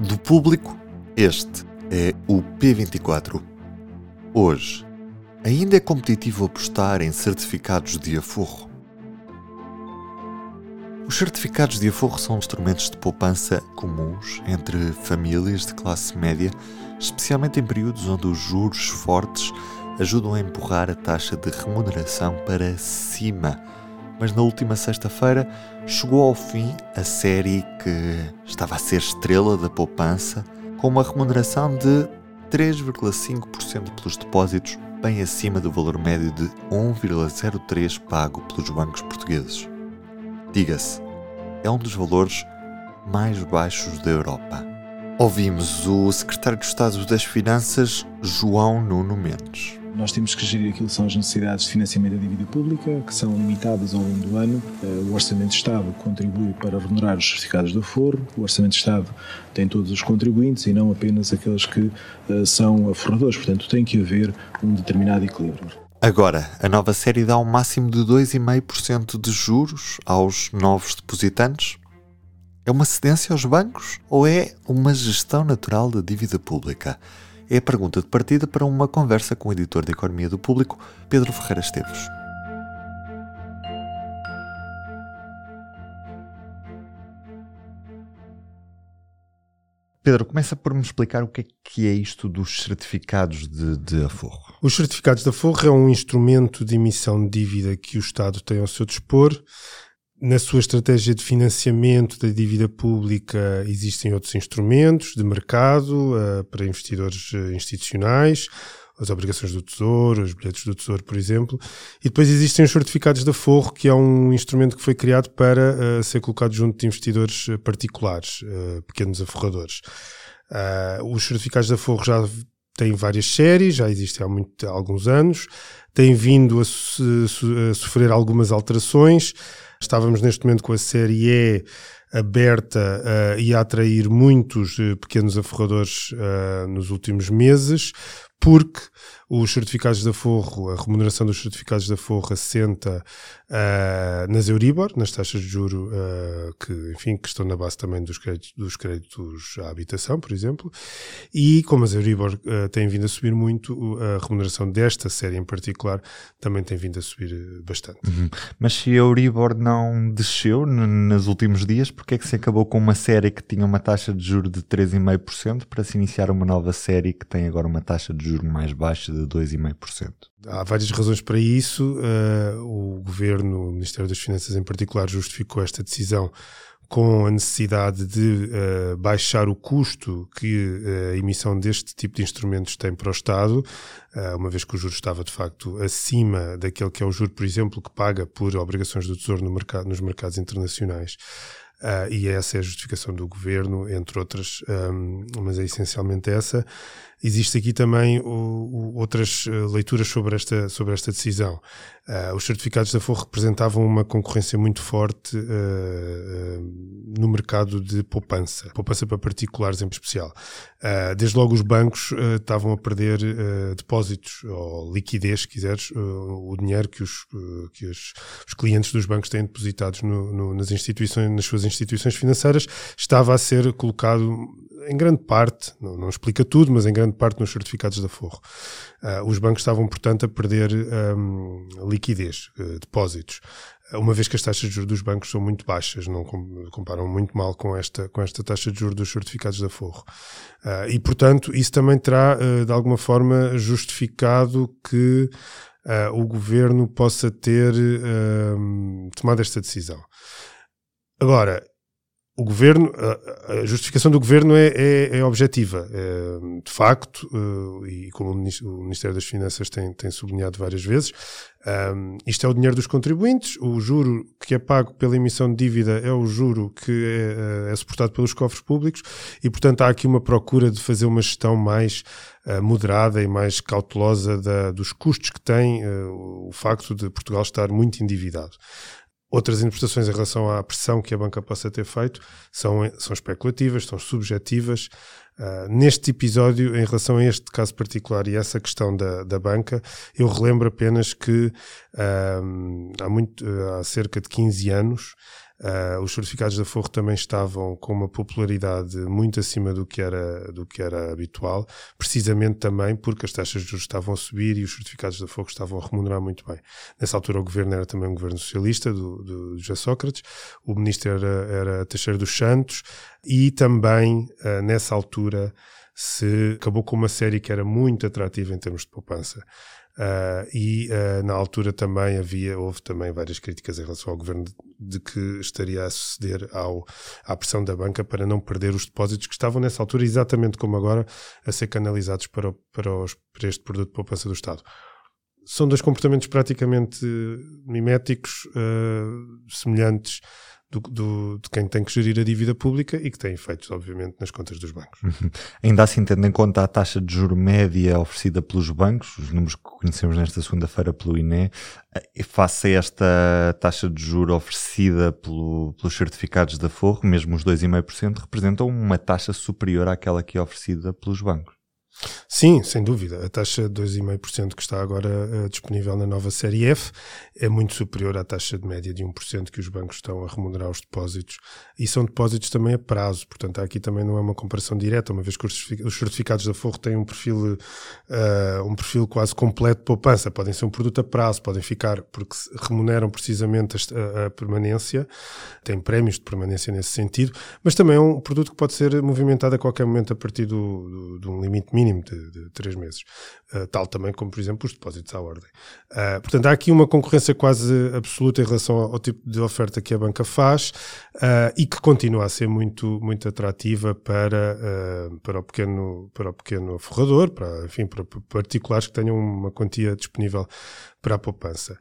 Do público, este é o P24. Hoje, ainda é competitivo apostar em certificados de aforro? Os certificados de aforro são instrumentos de poupança comuns entre famílias de classe média, especialmente em períodos onde os juros fortes ajudam a empurrar a taxa de remuneração para cima mas na última sexta-feira chegou ao fim a série que estava a ser estrela da poupança, com uma remuneração de 3,5% pelos depósitos, bem acima do valor médio de 1,03% pago pelos bancos portugueses. Diga-se, é um dos valores mais baixos da Europa. Ouvimos o secretário de Estado das Finanças, João Nuno Mendes. Nós temos que gerir aquilo que são as necessidades de financiamento da dívida pública, que são limitadas ao longo do ano. Eh, o Orçamento de Estado contribui para remunerar os certificados de aforro. O Orçamento de Estado tem todos os contribuintes e não apenas aqueles que eh, são aforradores. Portanto, tem que haver um determinado equilíbrio. Agora, a nova série dá um máximo de 2,5% de juros aos novos depositantes? É uma cedência aos bancos ou é uma gestão natural da dívida pública? É a pergunta de partida para uma conversa com o editor de Economia do Público, Pedro Ferreira Esteves. Pedro, começa por me explicar o que é, que é isto dos certificados de, de, aforro. Os certificados de aforro é um instrumento de emissão de dívida que o Estado tem ao seu dispor na sua estratégia de financiamento da dívida pública existem outros instrumentos de mercado uh, para investidores uh, institucionais, as obrigações do Tesouro, os bilhetes do Tesouro, por exemplo, e depois existem os certificados de aforro, que é um instrumento que foi criado para uh, ser colocado junto de investidores particulares, pequenos aforradores. os certificados de aforro já têm várias séries, já existem há, muito, há alguns anos, têm vindo a, a sofrer algumas alterações. Estávamos neste momento com a série E aberta uh, e a atrair muitos uh, pequenos aforradores uh, nos últimos meses, porque os certificados de aforro, a remuneração dos certificados de aforro assenta uh, nas Euribor, nas taxas de juro uh, que, enfim, que estão na base também dos créditos, dos créditos à habitação, por exemplo, e como as Euribor uh, têm vindo a subir muito, a remuneração desta série em particular também tem vindo a subir bastante. Uhum. Mas se a Euribor não desceu nos últimos dias, porque é que se acabou com uma série que tinha uma taxa de juro de 3,5% para se iniciar uma nova série que tem agora uma taxa de juro mais baixa de 2,5%. Há várias razões para isso. Uh, o governo, o Ministério das Finanças em particular, justificou esta decisão com a necessidade de uh, baixar o custo que uh, a emissão deste tipo de instrumentos tem para o Estado, uma vez que o juro estava de facto acima daquele que é o juro, por exemplo, que paga por obrigações do Tesouro no mercado, nos mercados internacionais. E essa é a justificação do governo, entre outras, um, mas é essencialmente essa. Existe aqui também o, o, outras eh, leituras sobre esta, sobre esta decisão. Uh, os certificados da FOR representavam uma concorrência muito forte uh, uh, no mercado de poupança, poupança para particulares em especial. desde logo os bancos estavam a perder depósitos ou liquidez, se quiseres, o dinheiro que, os, que os, os, clientes dos bancos têm depositados no, no, nas instituições, nas suas instituições financeiras, estava a ser colocado em grande parte, não, não, explica tudo, mas em grande parte nos certificados da Forro. Uh, os bancos estavam, portanto, a perder um, liquidez, uh, depósitos, uma vez que as taxas de juros dos bancos são muito baixas, não comparam muito mal com esta, com esta taxa de juros dos certificados da Forro. Uh, e, portanto, isso também terá, de alguma forma, justificado que o governo possa ter tomado esta decisão. Agora, o governo, a, justificação do governo é, é, é objetiva. É, de facto, eh, e como o Ministério das Finanças tem, tem sublinhado várias vezes, um, isto é o dinheiro dos contribuintes, o juro que é pago pela emissão de dívida é o juro que é, é suportado pelos cofres públicos e, portanto, há aqui uma procura de fazer uma gestão mais uh, moderada e mais cautelosa da, dos custos que tem uh, o facto de Portugal estar muito endividado. Outras interpretações em relação à pressão que a banca possa ter feito são, são especulativas, são subjetivas. Uh, neste episódio, em relação a este caso particular e essa questão da, da banca, eu relembro apenas que uh, há, muito, há cerca de 15 anos Uh, os certificados da Forro também estavam com uma popularidade muito acima do que, era, do que era habitual, precisamente também porque as taxas de juros estavam a subir e os certificados da Forro estavam a remunerar muito bem. Nessa altura o governo era também um governo socialista, do, do José Sócrates, o ministro era, era Teixeira dos Santos e também, uh, nessa altura, se acabou com uma série que era muito atrativa em termos de poupança. Uh, e uh, na altura também havia, houve também várias críticas em relação ao governo de, de, que estaria a ceder ao, à pressão da banca para não perder os depósitos que estavam nessa altura, exatamente como agora, a ser canalizados para, para, os, para este produto de poupança do Estado. São dois comportamentos praticamente miméticos, uh, semelhantes, do, do, de quem tem que gerir a dívida pública e que tem efeitos, obviamente, nas contas dos bancos. Uhum. Ainda assim, tendo em conta a taxa de juro média oferecida pelos bancos, os números que conhecemos nesta segunda-feira pelo INE, eh, face a esta taxa de juro oferecida pelo, pelos certificados da Forro, mesmo os 2,5%, representam uma taxa superior àquela que é oferecida pelos bancos. Sim, sem dúvida. A taxa de 2,5% que está agora uh, disponível na nova série F é muito superior à taxa de média de 1% que os bancos estão a remunerar os depósitos. E são depósitos também a prazo, portanto, aqui também não é uma comparação direta, uma vez que os certificados da Forro têm um perfil, uh, um perfil quase completo de poupança. Podem ser um produto a prazo, podem ficar, porque remuneram precisamente a, a permanência, têm prémios de permanência nesse sentido, mas também é um produto que pode ser movimentado a qualquer momento a partir do, do, de um limite mínimo mínimo de, de três meses, uh, tal também como, por exemplo, os depósitos à ordem. Uh, portanto, há aqui uma concorrência quase absoluta em relação ao, ao tipo de oferta que a banca faz uh, e que continua a ser muito, muito atrativa para, para, o pequeno, para o pequeno forrador, para, enfim, para particulares que tenham uma quantia disponível para a poupança.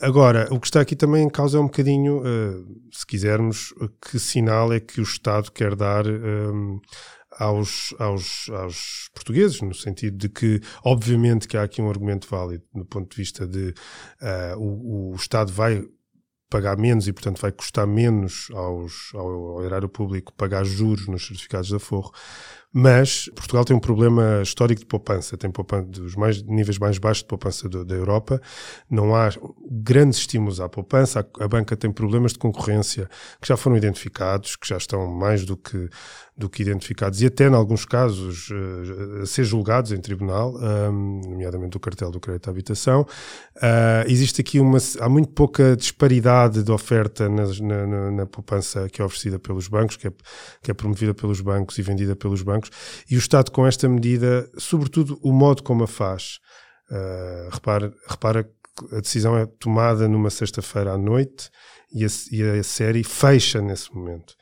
Agora, o que está aqui também em causa é um bocadinho, uh, se quisermos, que sinal é que o Estado quer dar aos, aos, aos portugueses, no sentido de que, obviamente, que há aqui um argumento válido no ponto de vista de uh, o, o Estado vai pagar menos e, portanto, vai custar menos aos, ao, ao erário público pagar juros nos certificados da Forro. Mas Portugal tem um problema histórico de poupança, tem poupança dos mais, níveis mais baixos de poupança do, da Europa. Não há grandes estímulos à poupança. A, a, banca tem problemas de concorrência que já foram identificados, que já estão mais do que, do que identificados e até, em alguns casos, uh, a ser julgados em tribunal, nomeadamente o cartel do crédito à habitação. Uh, existe aqui uma. Há muito pouca disparidade de oferta na, na, na poupança que é oferecida pelos bancos, que é, que é promovida pelos bancos e vendida pelos bancos e o Estado com esta medida, sobretudo o modo como a faz, uh, repara, repara que a decisão é tomada numa sexta-feira à noite e a, e a, série fecha nesse momento.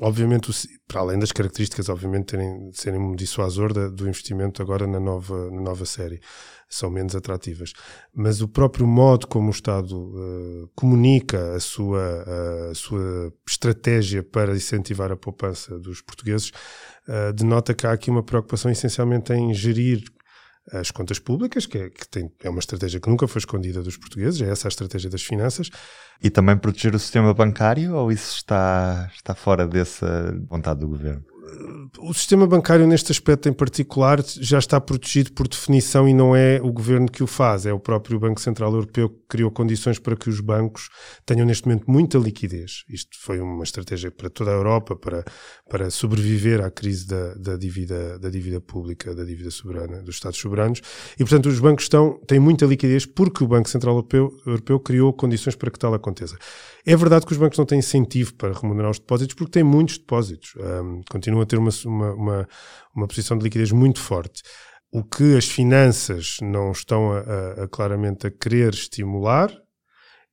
Obviamente, para além das características, obviamente, terem, serem um dissuasor da, do investimento agora na nova, na nova série, são menos atrativas. Mas o próprio modo como o Estado uh, comunica a sua, uh, a sua estratégia para incentivar a poupança dos portugueses uh, denota que há aqui uma preocupação essencialmente em gerir as contas públicas, que, é, que tem, é uma estratégia que nunca foi escondida dos portugueses, é essa a estratégia das finanças. E também proteger o sistema bancário ou isso está, está fora dessa vontade do governo? O sistema bancário, neste aspecto em particular, já está protegido por definição e não é o governo que o faz, é o próprio Banco Central Europeu que criou condições para que os bancos tenham neste momento muita liquidez. Isto foi uma estratégia para toda a Europa para, para sobreviver à crise da, da, dívida, da dívida pública, da dívida soberana, dos Estados soberanos. E, portanto, os bancos estão, têm muita liquidez porque o Banco Central Europeu, Europeu criou condições para que tal aconteça. É verdade que os bancos não têm incentivo para remunerar os depósitos porque têm muitos depósitos. Um, continuam a ter uma, uma, uma, uma posição de liquidez muito forte. O que as finanças não estão a, a, a claramente a querer estimular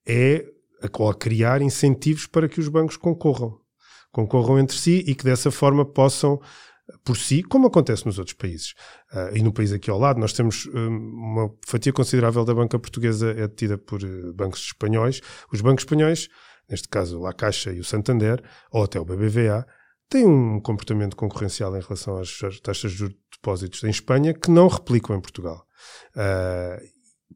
é a, a criar incentivos para que os bancos concorram. Concorram entre si e que dessa forma possam por si, como acontece nos outros países. Uh, e no país aqui ao lado, nós temos um, uma fatia considerável da banca portuguesa é detida por uh, bancos espanhóis. Os bancos espanhóis, neste caso a Caixa e o Santander, ou até o BBVA, têm um comportamento concorrencial em relação às taxas de juros de depósitos em Espanha que não replicam em Portugal. Uh,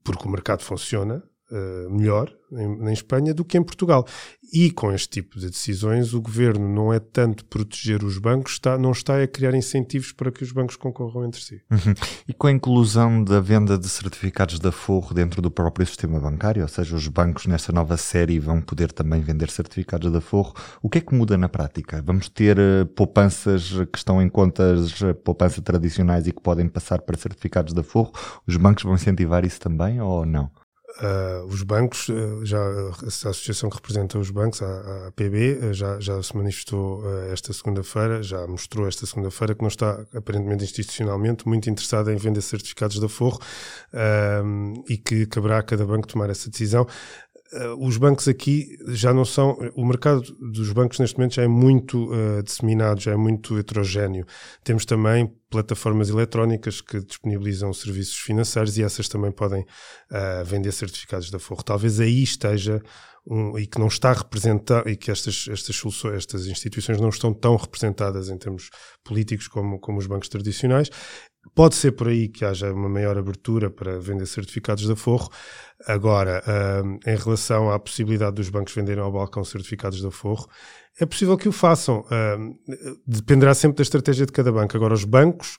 porque o mercado funciona, uh, melhor em, em, Espanha do que em Portugal. E com este tipo de decisões, o governo não é tanto proteger os bancos, está, não está a criar incentivos para que os bancos concorram entre si. Uhum. E com a inclusão da venda de certificados da Forro dentro do próprio sistema bancário, ou seja, os bancos nesta nova série vão poder também vender certificados da Forro, o que é que muda na prática? Vamos ter uh, poupanças que estão em contas uh, poupança tradicionais e que podem passar para certificados da Forro? Os bancos vão incentivar isso também ou não? Uh, os bancos, uh, já a associação que representa os bancos, a, a PB, uh, já, já se manifestou esta segunda-feira, já mostrou esta segunda-feira que não está, aparentemente institucionalmente, muito interessada em vender certificados da Forro e que caberá a cada banco tomar essa decisão. Uh, os bancos aqui já não são. O mercado dos bancos neste momento já é muito uh, disseminado, já é muito heterogéneo. Temos também plataformas eletrónicas que disponibilizam serviços financeiros e essas também podem uh, vender certificados da Forro. Talvez aí esteja um, e que não está representado e que estas, estas soluções, estas instituições não estão tão representadas em termos políticos como, como os bancos tradicionais. Pode ser por aí que haja uma maior abertura para vender certificados da Forro. Agora, em relação à possibilidade dos bancos venderem ao balcão certificados da Forro, é possível que o façam. dependerá sempre da estratégia de cada banco. Agora, os bancos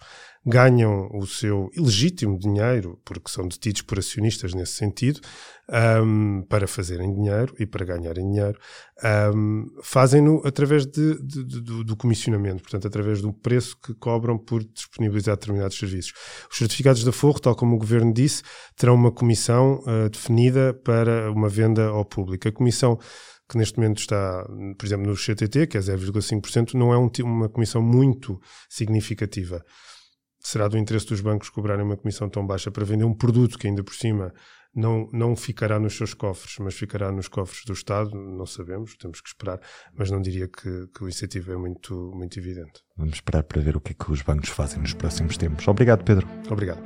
ganham o seu ilegítimo dinheiro, porque são detidos por acionistas nesse sentido, um, para fazerem dinheiro e para ganharem dinheiro, um, fazem-no através de, de, de, do, comissionamento, portanto, através do preço que cobram por disponibilizar determinados serviços. Os certificados da Forro, tal como o Governo disse, terão uma comissão uh, definida para uma venda ao público. A comissão que neste momento está, por exemplo, no CTT, que é 0,5%, não é um, uma comissão muito significativa será do interesse dos bancos cobrarem uma comissão tão baixa para vender um produto que ainda por cima não, não ficará nos seus cofres, mas ficará nos cofres do Estado, não sabemos, temos que esperar, mas não diria que, que o incentivo é muito, muito evidente. Vamos esperar para ver o que é que os bancos fazem nos próximos tempos. Obrigado, Pedro. Obrigado.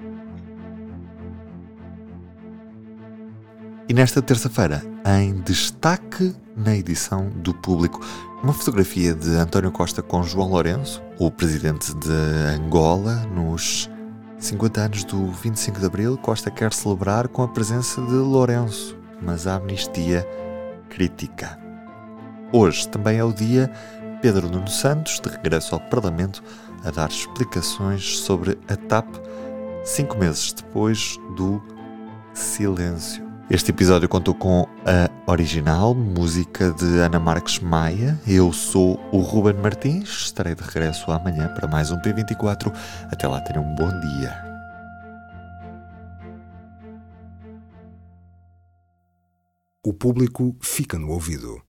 E nesta terça-feira, em destaque na edição do Público, uma fotografia de António Costa com João Lourenço, o presidente de Angola, nos 50 anos do 25 de Abril. Costa quer celebrar com a presença de Lourenço, mas a amnistia crítica. Hoje também é o dia Pedro Nuno Santos, de regresso ao Parlamento, a dar explicações sobre a TAP, cinco meses depois do silêncio. Este episódio contou com a original, música de Ana Marques Maia. Eu sou o Ruben Martins, estarei de regresso amanhã para mais um P24. Até lá, tenham um bom dia. O público fica no ouvido.